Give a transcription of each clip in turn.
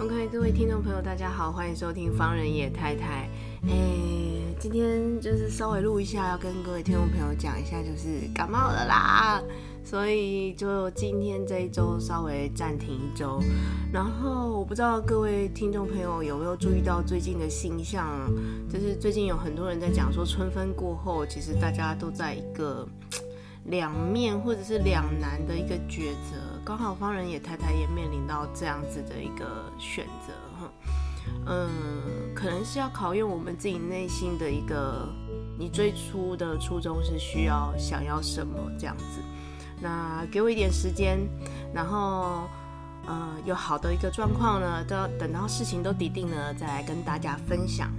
OK，各位听众朋友，大家好，欢迎收听方人野太太。哎，今天就是稍微录一下，要跟各位听众朋友讲一下，就是感冒了啦，所以就今天这一周稍微暂停一周。然后我不知道各位听众朋友有没有注意到最近的星象，就是最近有很多人在讲说，春分过后，其实大家都在一个两面或者是两难的一个抉择。刚好方人野太太也面临到这样子的一个选择，哈，嗯，可能是要考验我们自己内心的一个，你最初的初衷是需要想要什么这样子。那给我一点时间，然后，呃，有好的一个状况呢，都要等到事情都底定了，再来跟大家分享。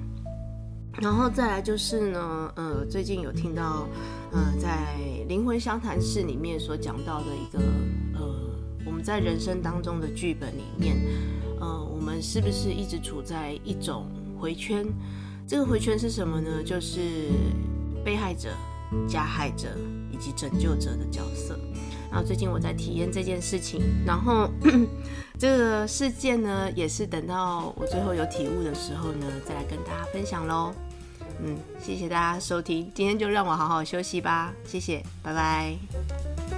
然后再来就是呢，呃，最近有听到，呃，在灵魂相谈室里面所讲到的一个，呃。我们在人生当中的剧本里面，呃，我们是不是一直处在一种回圈？这个回圈是什么呢？就是被害者、加害者以及拯救者的角色。然后最近我在体验这件事情，然后 这个事件呢，也是等到我最后有体悟的时候呢，再来跟大家分享喽。嗯，谢谢大家收听，今天就让我好好休息吧，谢谢，拜拜。